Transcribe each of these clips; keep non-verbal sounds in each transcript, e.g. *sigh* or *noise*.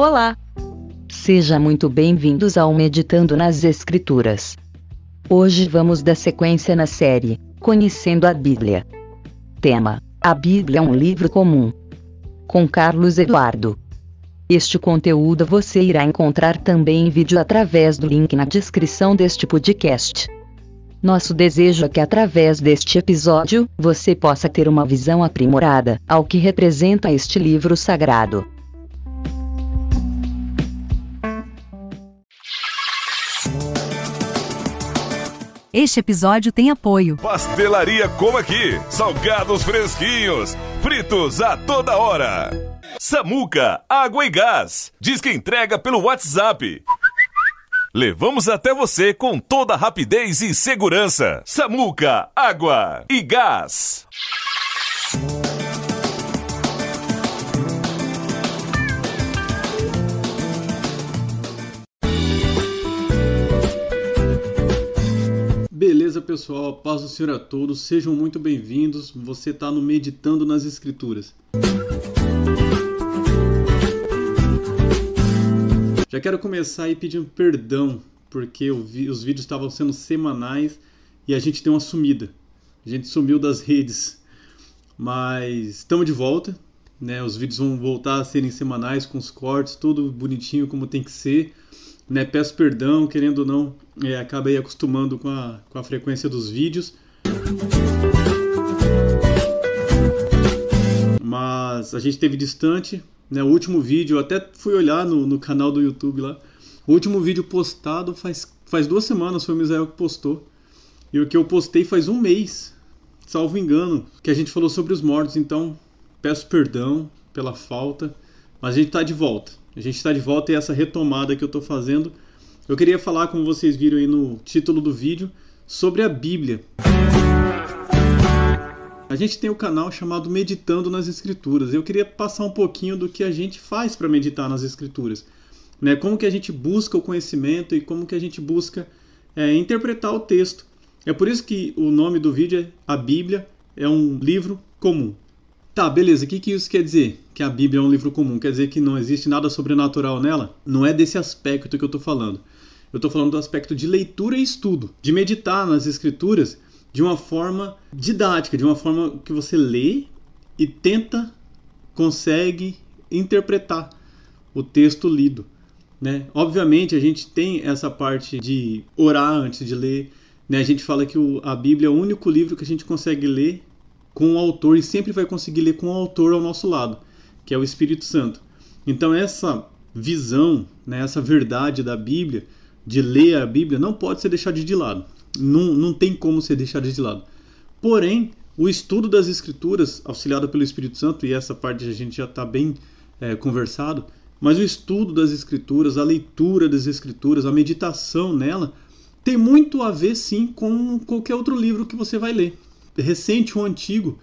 Olá! Seja muito bem-vindos ao Meditando nas Escrituras. Hoje vamos dar sequência na série Conhecendo a Bíblia. Tema: A Bíblia é um livro comum. Com Carlos Eduardo. Este conteúdo você irá encontrar também em vídeo através do link na descrição deste podcast. Nosso desejo é que através deste episódio, você possa ter uma visão aprimorada ao que representa este livro sagrado. Este episódio tem apoio. Pastelaria Como Aqui. Salgados fresquinhos. Fritos a toda hora. Samuca, água e gás. Diz que entrega pelo WhatsApp. Levamos até você com toda rapidez e segurança. Samuca, água e gás. Beleza, pessoal? Paz do Senhor a todos. Sejam muito bem-vindos. Você está no Meditando nas Escrituras. Já quero começar aí pedindo perdão, porque vi, os vídeos estavam sendo semanais e a gente deu uma sumida. A gente sumiu das redes. Mas estamos de volta, né? Os vídeos vão voltar a serem semanais com os cortes, tudo bonitinho como tem que ser. Né? Peço perdão, querendo ou não, é, acabei acostumando com a, com a frequência dos vídeos. Mas a gente teve distante, né? O último vídeo, eu até fui olhar no, no canal do YouTube lá. O último vídeo postado faz, faz duas semanas, foi o Misael que postou. E o que eu postei faz um mês, salvo engano, que a gente falou sobre os mortos. Então, peço perdão pela falta, mas a gente está de volta. A gente está de volta e essa retomada que eu estou fazendo. Eu queria falar, como vocês viram aí no título do vídeo, sobre a Bíblia. A gente tem o um canal chamado Meditando nas Escrituras. Eu queria passar um pouquinho do que a gente faz para meditar nas Escrituras. Né? Como que a gente busca o conhecimento e como que a gente busca é, interpretar o texto. É por isso que o nome do vídeo é A Bíblia é um livro comum. Tá, beleza. O que, que isso quer dizer? Que a Bíblia é um livro comum. Quer dizer que não existe nada sobrenatural nela? Não é desse aspecto que eu estou falando. Eu estou falando do aspecto de leitura e estudo, de meditar nas Escrituras de uma forma didática, de uma forma que você lê e tenta, consegue interpretar o texto lido. Né? Obviamente, a gente tem essa parte de orar antes de ler. Né? A gente fala que o, a Bíblia é o único livro que a gente consegue ler com o autor e sempre vai conseguir ler com o autor ao nosso lado, que é o Espírito Santo. Então essa visão, né, essa verdade da Bíblia, de ler a Bíblia, não pode ser deixada de lado. Não, não tem como ser deixada de lado. Porém, o estudo das Escrituras, auxiliado pelo Espírito Santo, e essa parte a gente já está bem é, conversado, mas o estudo das Escrituras, a leitura das Escrituras, a meditação nela, tem muito a ver sim com qualquer outro livro que você vai ler recente ou antigo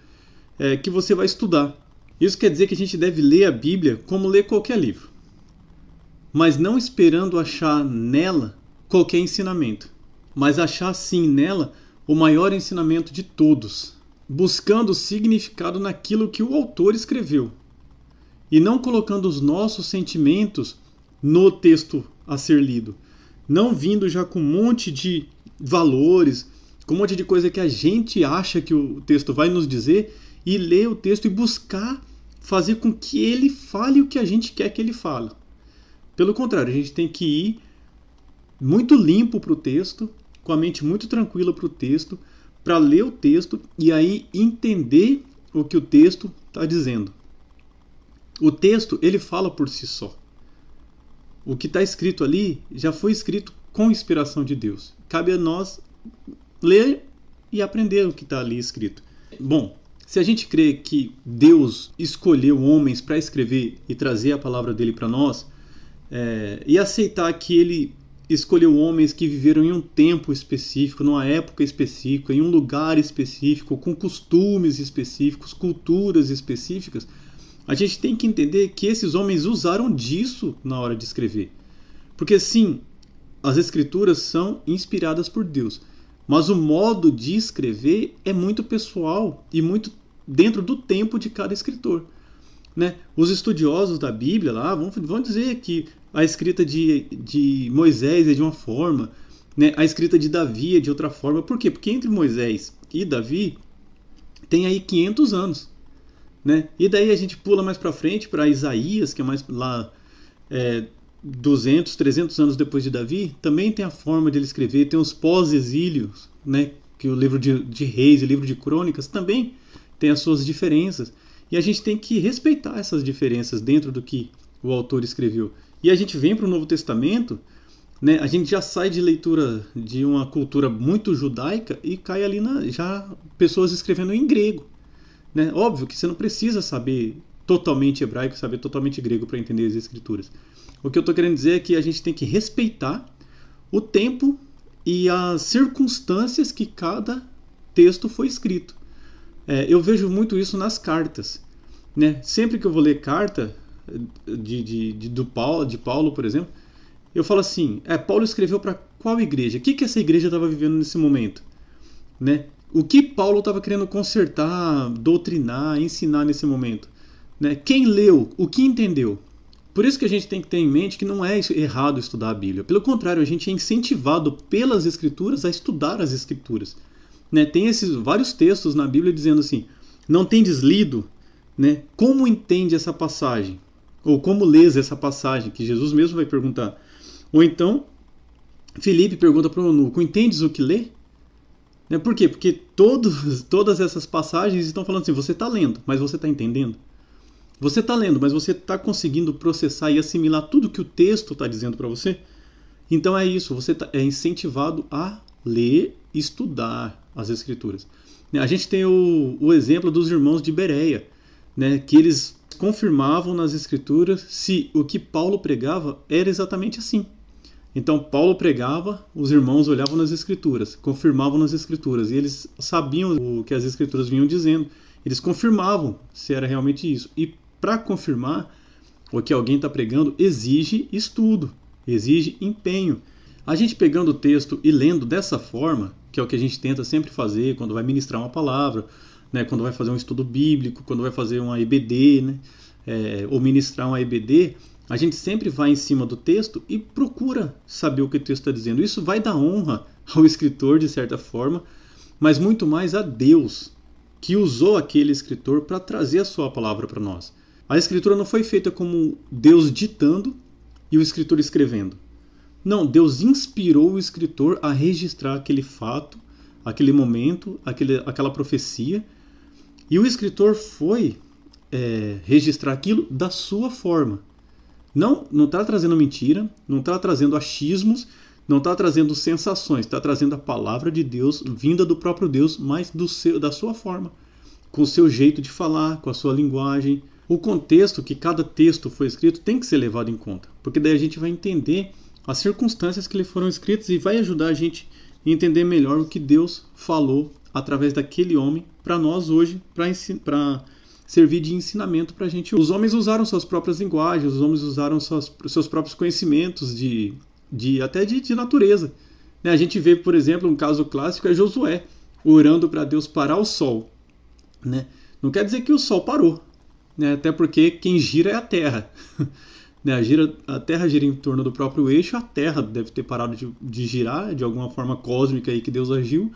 é, que você vai estudar. Isso quer dizer que a gente deve ler a Bíblia como ler qualquer livro, mas não esperando achar nela qualquer ensinamento, mas achar sim nela o maior ensinamento de todos, buscando significado naquilo que o autor escreveu e não colocando os nossos sentimentos no texto a ser lido, não vindo já com um monte de valores, com um monte de coisa que a gente acha que o texto vai nos dizer e ler o texto e buscar fazer com que ele fale o que a gente quer que ele fale. Pelo contrário, a gente tem que ir muito limpo para o texto, com a mente muito tranquila para o texto, para ler o texto e aí entender o que o texto está dizendo. O texto ele fala por si só. O que está escrito ali já foi escrito com inspiração de Deus. Cabe a nós ler e aprender o que está ali escrito. Bom, se a gente crê que Deus escolheu homens para escrever e trazer a palavra dele para nós, é, e aceitar que ele escolheu homens que viveram em um tempo específico, numa época específica, em um lugar específico, com costumes específicos, culturas específicas, a gente tem que entender que esses homens usaram disso na hora de escrever. Porque sim, as escrituras são inspiradas por Deus. Mas o modo de escrever é muito pessoal e muito dentro do tempo de cada escritor. Né? Os estudiosos da Bíblia lá vão, vão dizer que a escrita de, de Moisés é de uma forma, né? a escrita de Davi é de outra forma. Por quê? Porque entre Moisés e Davi tem aí 500 anos. Né? E daí a gente pula mais para frente para Isaías, que é mais lá é, 200, 300 anos depois de Davi, também tem a forma de ele escrever, tem os pós-exílios, né? que o livro de, de Reis e o livro de Crônicas também tem as suas diferenças. E a gente tem que respeitar essas diferenças dentro do que o autor escreveu. E a gente vem para o Novo Testamento, né, a gente já sai de leitura de uma cultura muito judaica e cai ali na, já pessoas escrevendo em grego. Né? Óbvio que você não precisa saber totalmente hebraico, saber totalmente grego para entender as escrituras. O que eu estou querendo dizer é que a gente tem que respeitar o tempo e as circunstâncias que cada texto foi escrito. É, eu vejo muito isso nas cartas. Né? Sempre que eu vou ler carta de, de, de, do Paulo, de Paulo, por exemplo, eu falo assim: é, Paulo escreveu para qual igreja? O que, que essa igreja estava vivendo nesse momento? Né? O que Paulo estava querendo consertar, doutrinar, ensinar nesse momento? Né? Quem leu? O que entendeu? Por isso que a gente tem que ter em mente que não é errado estudar a Bíblia. Pelo contrário, a gente é incentivado pelas Escrituras a estudar as Escrituras. Né? Tem esses vários textos na Bíblia dizendo assim: não tendes lido, né? Como entende essa passagem? Ou como lês essa passagem? Que Jesus mesmo vai perguntar. Ou então, Felipe pergunta para o eunuco: entendes o que lê? Né? Por quê? Porque todos, todas essas passagens estão falando assim: você está lendo, mas você está entendendo? Você está lendo, mas você está conseguindo processar e assimilar tudo que o texto está dizendo para você? Então é isso, você tá, é incentivado a ler, estudar as escrituras. A gente tem o, o exemplo dos irmãos de Bereia, né, que eles confirmavam nas escrituras se o que Paulo pregava era exatamente assim. Então Paulo pregava, os irmãos olhavam nas escrituras, confirmavam nas escrituras, e eles sabiam o que as escrituras vinham dizendo. Eles confirmavam se era realmente isso. E para confirmar o que alguém está pregando, exige estudo, exige empenho. A gente pegando o texto e lendo dessa forma, que é o que a gente tenta sempre fazer quando vai ministrar uma palavra, né, quando vai fazer um estudo bíblico, quando vai fazer uma EBD, né, é, ou ministrar uma EBD, a gente sempre vai em cima do texto e procura saber o que o texto está dizendo. Isso vai dar honra ao escritor, de certa forma, mas muito mais a Deus, que usou aquele escritor para trazer a sua palavra para nós. A escritura não foi feita como Deus ditando e o escritor escrevendo. Não, Deus inspirou o escritor a registrar aquele fato, aquele momento, aquele, aquela profecia, e o escritor foi é, registrar aquilo da sua forma. Não não está trazendo mentira, não está trazendo achismos, não está trazendo sensações, está trazendo a palavra de Deus vinda do próprio Deus, mas do seu, da sua forma, com o seu jeito de falar, com a sua linguagem. O contexto que cada texto foi escrito tem que ser levado em conta, porque daí a gente vai entender as circunstâncias que lhe foram escritas e vai ajudar a gente a entender melhor o que Deus falou através daquele homem para nós hoje, para servir de ensinamento para a gente. Os homens usaram suas próprias linguagens, os homens usaram suas, seus próprios conhecimentos de, de até de, de natureza. Né? A gente vê, por exemplo, um caso clássico é Josué orando para Deus parar o sol. Né? Não quer dizer que o sol parou, né? até porque quem gira é a Terra. *laughs* né? a, gira, a Terra gira em torno do próprio eixo, a Terra deve ter parado de, de girar de alguma forma cósmica aí que Deus agiu,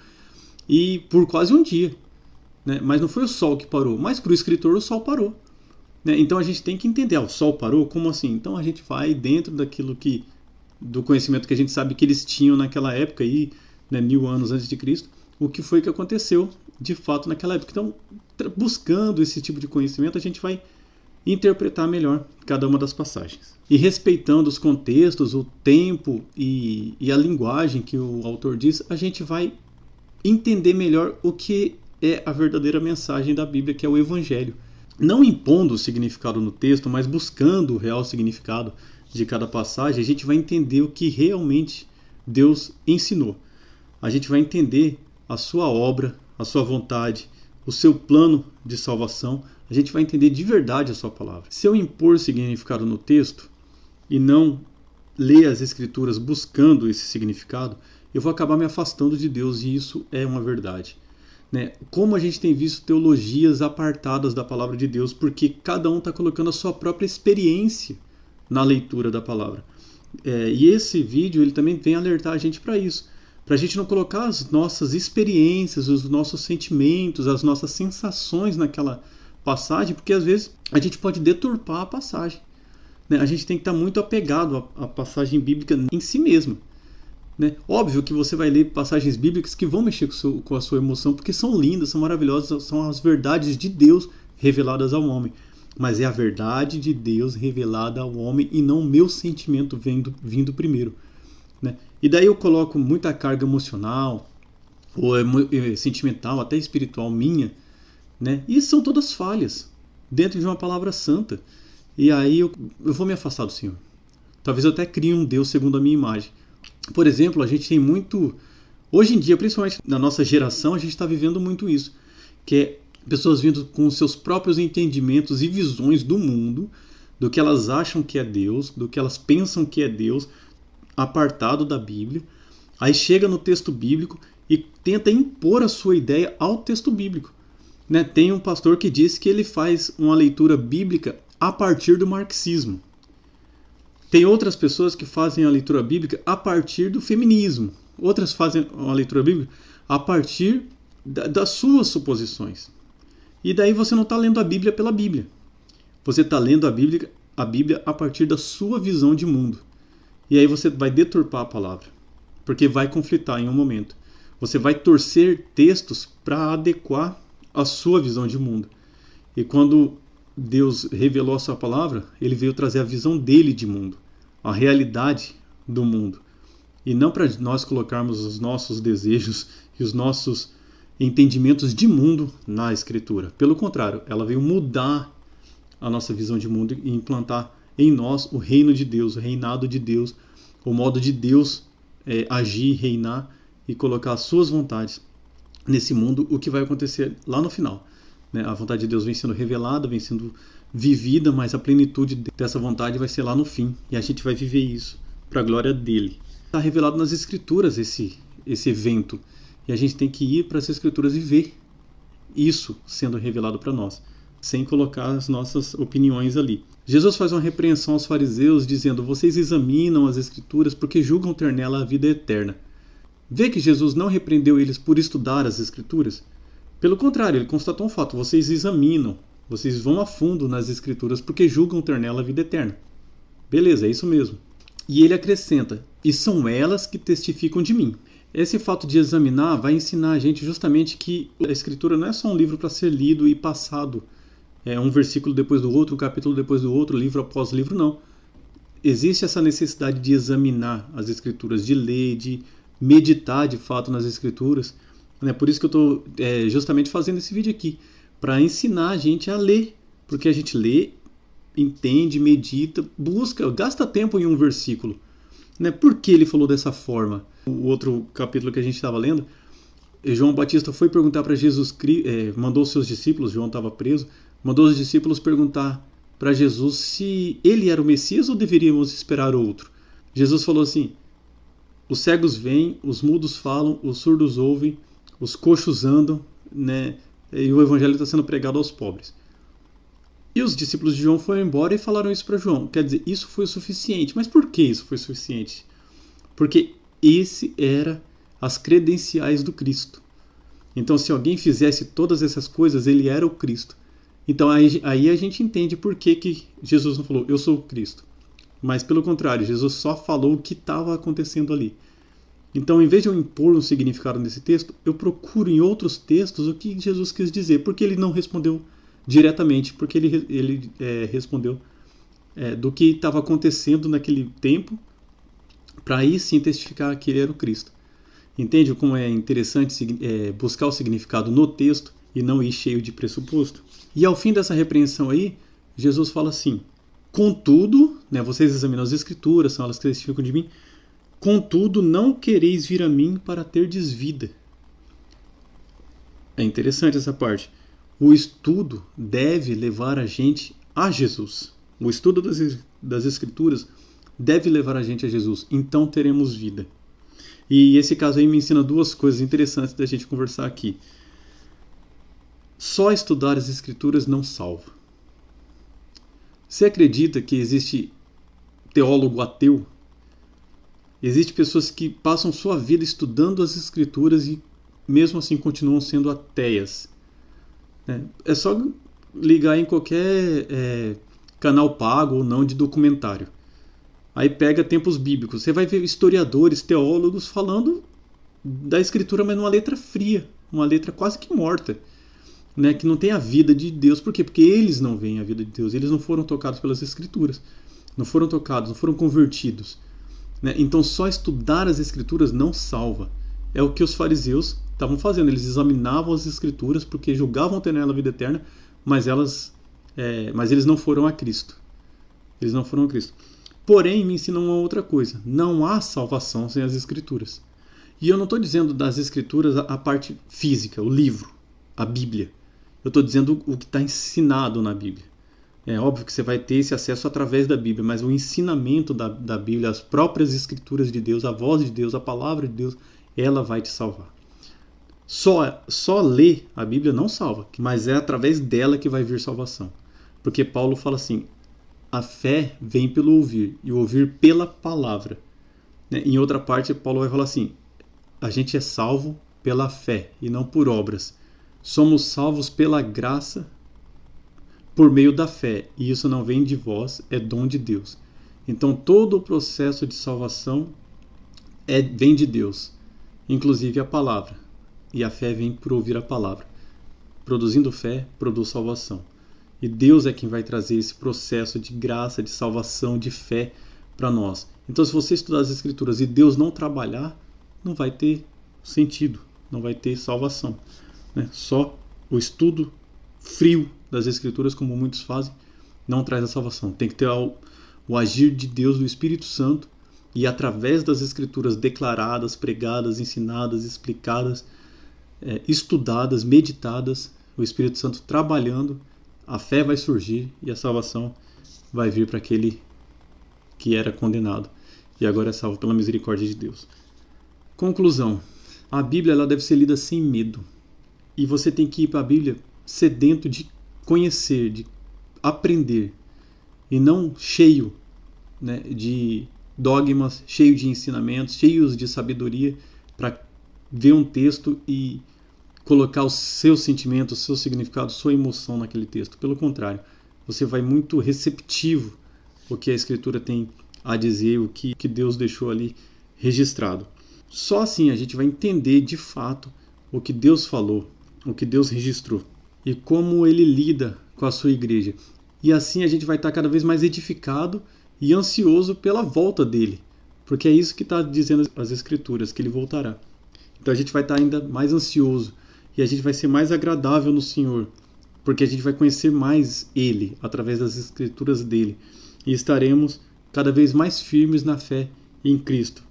e por quase um dia. Né? Mas não foi o Sol que parou, mas para o escritor o Sol parou. Né? Então a gente tem que entender, ah, o Sol parou? Como assim? Então a gente vai dentro daquilo que do conhecimento que a gente sabe que eles tinham naquela época aí, né, mil anos antes de Cristo, o que foi que aconteceu de fato naquela época. Então, buscando esse tipo de conhecimento, a gente vai interpretar melhor cada uma das passagens. E respeitando os contextos, o tempo e, e a linguagem que o autor diz, a gente vai entender melhor o que é a verdadeira mensagem da Bíblia, que é o Evangelho. Não impondo o significado no texto, mas buscando o real significado de cada passagem, a gente vai entender o que realmente Deus ensinou. A gente vai entender a sua obra, a sua vontade, o seu plano de salvação. A gente vai entender de verdade a sua palavra. Se eu impor significado no texto e não ler as escrituras buscando esse significado, eu vou acabar me afastando de Deus e isso é uma verdade. Né? Como a gente tem visto teologias apartadas da palavra de Deus, porque cada um está colocando a sua própria experiência na leitura da palavra. É, e esse vídeo ele também vem alertar a gente para isso, para a gente não colocar as nossas experiências, os nossos sentimentos, as nossas sensações naquela passagem, porque às vezes a gente pode deturpar a passagem. Né? A gente tem que estar tá muito apegado à, à passagem bíblica em si mesma. Né? Óbvio que você vai ler passagens bíblicas que vão mexer com, seu, com a sua emoção, porque são lindas, são maravilhosas, são as verdades de Deus reveladas ao homem. Mas é a verdade de Deus revelada ao homem e não o meu sentimento vindo, vindo primeiro. Né? E daí eu coloco muita carga emocional, ou sentimental, até espiritual minha, né? e são todas falhas dentro de uma palavra santa. E aí eu, eu vou me afastar do Senhor. Talvez eu até crie um Deus segundo a minha imagem. Por exemplo, a gente tem muito. Hoje em dia, principalmente na nossa geração, a gente está vivendo muito isso. Que é pessoas vindo com seus próprios entendimentos e visões do mundo, do que elas acham que é Deus, do que elas pensam que é Deus, apartado da Bíblia. Aí chega no texto bíblico e tenta impor a sua ideia ao texto bíblico. Né? Tem um pastor que diz que ele faz uma leitura bíblica a partir do marxismo. Tem outras pessoas que fazem a leitura bíblica a partir do feminismo. Outras fazem a leitura bíblica a partir da, das suas suposições. E daí você não está lendo a Bíblia pela Bíblia. Você está lendo a Bíblia, a Bíblia a partir da sua visão de mundo. E aí você vai deturpar a palavra, porque vai conflitar em um momento. Você vai torcer textos para adequar a sua visão de mundo. E quando Deus revelou a sua palavra, ele veio trazer a visão dele de mundo, a realidade do mundo. E não para nós colocarmos os nossos desejos *laughs* e os nossos entendimentos de mundo na escritura. Pelo contrário, ela veio mudar a nossa visão de mundo e implantar em nós o reino de Deus, o reinado de Deus, o modo de Deus é, agir, reinar e colocar as suas vontades nesse mundo, o que vai acontecer lá no final. Né? A vontade de Deus vem sendo revelada, vem sendo vivida, mas a plenitude dessa vontade vai ser lá no fim. E a gente vai viver isso para a glória dele. Está revelado nas Escrituras esse, esse evento. E a gente tem que ir para as Escrituras e ver isso sendo revelado para nós, sem colocar as nossas opiniões ali. Jesus faz uma repreensão aos fariseus, dizendo: Vocês examinam as Escrituras porque julgam ter nela a vida eterna. Vê que Jesus não repreendeu eles por estudar as Escrituras? Pelo contrário, ele constatou um fato: vocês examinam, vocês vão a fundo nas Escrituras porque julgam ter nela a vida eterna. Beleza, é isso mesmo. E ele acrescenta: E são elas que testificam de mim. Esse fato de examinar vai ensinar a gente justamente que a Escritura não é só um livro para ser lido e passado, é um versículo depois do outro, um capítulo depois do outro, livro após livro, não. Existe essa necessidade de examinar as Escrituras, de ler, de meditar de fato nas Escrituras. É por isso que eu estou é, justamente fazendo esse vídeo aqui, para ensinar a gente a ler, porque a gente lê, entende, medita, busca, gasta tempo em um versículo. Né? Por que ele falou dessa forma? O outro capítulo que a gente estava lendo, João Batista foi perguntar para Jesus, é, mandou seus discípulos, João estava preso, mandou os discípulos perguntar para Jesus se ele era o Messias ou deveríamos esperar outro. Jesus falou assim: os cegos vêm, os mudos falam, os surdos ouvem, os coxos andam, né? E o evangelho está sendo pregado aos pobres. E os discípulos de João foram embora e falaram isso para João. Quer dizer, isso foi o suficiente. Mas por que isso foi suficiente? Porque esse era as credenciais do Cristo. Então, se alguém fizesse todas essas coisas, ele era o Cristo. Então, aí, aí a gente entende por que, que Jesus não falou, eu sou o Cristo. Mas, pelo contrário, Jesus só falou o que estava acontecendo ali. Então, em vez de eu impor um significado nesse texto, eu procuro em outros textos o que Jesus quis dizer. Porque ele não respondeu diretamente, porque ele, ele é, respondeu é, do que estava acontecendo naquele tempo para aí sim testificar que ele era o Cristo. Entende como é interessante é, buscar o significado no texto e não ir cheio de pressuposto? E ao fim dessa repreensão aí, Jesus fala assim: Contudo, né, vocês examinam as Escrituras, são elas que testificam de mim. Contudo, não quereis vir a mim para ter desvida. É interessante essa parte. O estudo deve levar a gente a Jesus. O estudo das, das Escrituras deve levar a gente a Jesus. Então teremos vida. E esse caso aí me ensina duas coisas interessantes da gente conversar aqui. Só estudar as Escrituras não salva. Você acredita que existe teólogo ateu? Existem pessoas que passam sua vida estudando as Escrituras e mesmo assim continuam sendo ateias. É, é só ligar em qualquer é, canal pago ou não de documentário. Aí pega tempos bíblicos. Você vai ver historiadores, teólogos falando da escritura, mas numa letra fria, uma letra quase que morta, né? que não tem a vida de Deus. Por quê? Porque eles não veem a vida de Deus. Eles não foram tocados pelas escrituras. Não foram tocados, não foram convertidos. Né? Então só estudar as escrituras não salva. É o que os fariseus estavam fazendo. Eles examinavam as escrituras porque julgavam ter nela a vida eterna, mas elas, é, mas eles não foram a Cristo. Eles não foram a Cristo. Porém, me ensinam uma outra coisa: não há salvação sem as escrituras. E eu não estou dizendo das escrituras a, parte física, o livro, a Bíblia. Eu estou dizendo o que está ensinado na Bíblia. É óbvio que você vai ter esse acesso através da Bíblia, mas o ensinamento da, da Bíblia, as próprias escrituras de Deus, a voz de Deus, a palavra de Deus, ela vai te salvar. Só, só ler a Bíblia não salva, mas é através dela que vai vir salvação. Porque Paulo fala assim: a fé vem pelo ouvir, e o ouvir pela palavra. Né? Em outra parte, Paulo vai falar assim: a gente é salvo pela fé e não por obras. Somos salvos pela graça por meio da fé, e isso não vem de vós, é dom de Deus. Então todo o processo de salvação é vem de Deus, inclusive a palavra. E a fé vem por ouvir a palavra. Produzindo fé, produz salvação. E Deus é quem vai trazer esse processo de graça, de salvação, de fé para nós. Então, se você estudar as Escrituras e Deus não trabalhar, não vai ter sentido, não vai ter salvação. Né? Só o estudo frio das Escrituras, como muitos fazem, não traz a salvação. Tem que ter o, o agir de Deus, do Espírito Santo, e através das Escrituras declaradas, pregadas, ensinadas, explicadas, é, estudadas, meditadas, o Espírito Santo trabalhando, a fé vai surgir e a salvação vai vir para aquele que era condenado e agora é salvo pela misericórdia de Deus. Conclusão: a Bíblia ela deve ser lida sem medo e você tem que ir para a Bíblia sedento de conhecer, de aprender e não cheio né, de dogmas, cheio de ensinamentos, cheios de sabedoria para ver um texto e colocar o seu sentimento, o seu significado, sua emoção naquele texto. Pelo contrário, você vai muito receptivo o que a Escritura tem a dizer, o que, que Deus deixou ali registrado. Só assim a gente vai entender de fato o que Deus falou, o que Deus registrou e como ele lida com a sua igreja. E assim a gente vai estar cada vez mais edificado e ansioso pela volta dele, porque é isso que está dizendo as Escrituras, que ele voltará. Então a gente vai estar ainda mais ansioso e a gente vai ser mais agradável no Senhor, porque a gente vai conhecer mais Ele através das Escrituras dele e estaremos cada vez mais firmes na fé em Cristo,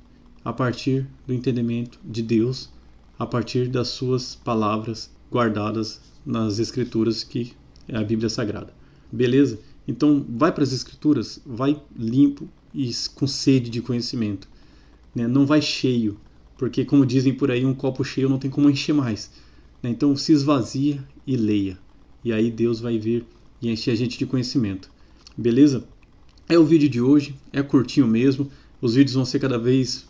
a partir do entendimento de Deus, a partir das Suas palavras guardadas nas Escrituras que é a Bíblia Sagrada. Beleza? Então vai para as Escrituras, vai limpo e com sede de conhecimento. Né? Não vai cheio, porque como dizem por aí, um copo cheio não tem como encher mais. Né? Então se esvazia e leia. E aí Deus vai vir e encher a gente de conhecimento. Beleza? É o vídeo de hoje, é curtinho mesmo. Os vídeos vão ser cada vez.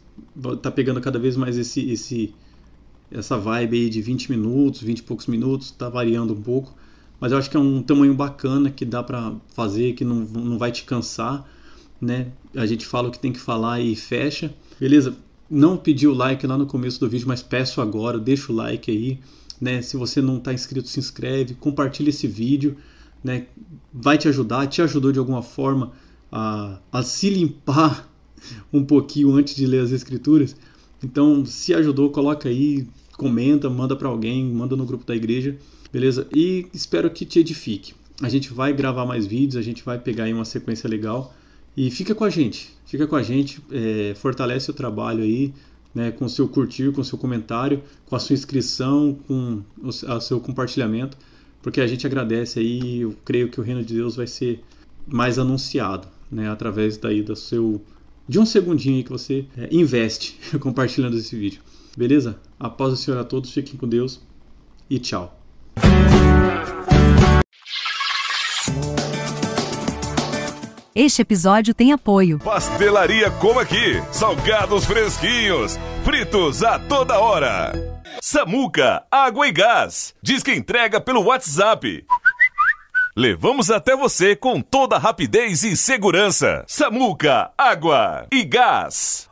tá pegando cada vez mais esse, esse essa vibe aí de 20 minutos, 20 e poucos minutos, tá variando um pouco. Mas eu acho que é um tamanho bacana que dá para fazer, que não, não vai te cansar, né? A gente fala o que tem que falar e fecha. Beleza? Não pedi o like lá no começo do vídeo, mas peço agora, deixa o like aí. Né? Se você não está inscrito, se inscreve, compartilha esse vídeo, né? vai te ajudar, te ajudou de alguma forma a, a se limpar *laughs* um pouquinho antes de ler as escrituras. Então, se ajudou, coloca aí, comenta, manda para alguém, manda no grupo da igreja, beleza? E espero que te edifique. A gente vai gravar mais vídeos, a gente vai pegar aí uma sequência legal e fica com a gente, fica com a gente, é, fortalece o trabalho aí, né, com o seu curtir, com o seu comentário, com a sua inscrição, com o, seu compartilhamento, porque a gente agradece aí. Eu creio que o reino de Deus vai ser mais anunciado, né, através daí do seu de um segundinho que você é, investe *laughs* compartilhando esse vídeo. Beleza? A paz do Senhor a todos, fiquem com Deus e tchau. Este episódio tem apoio. Pastelaria Como Aqui. Salgados fresquinhos. Fritos a toda hora. Samuca, água e gás. Diz que entrega pelo WhatsApp. Levamos até você com toda rapidez e segurança. Samuca, água e gás.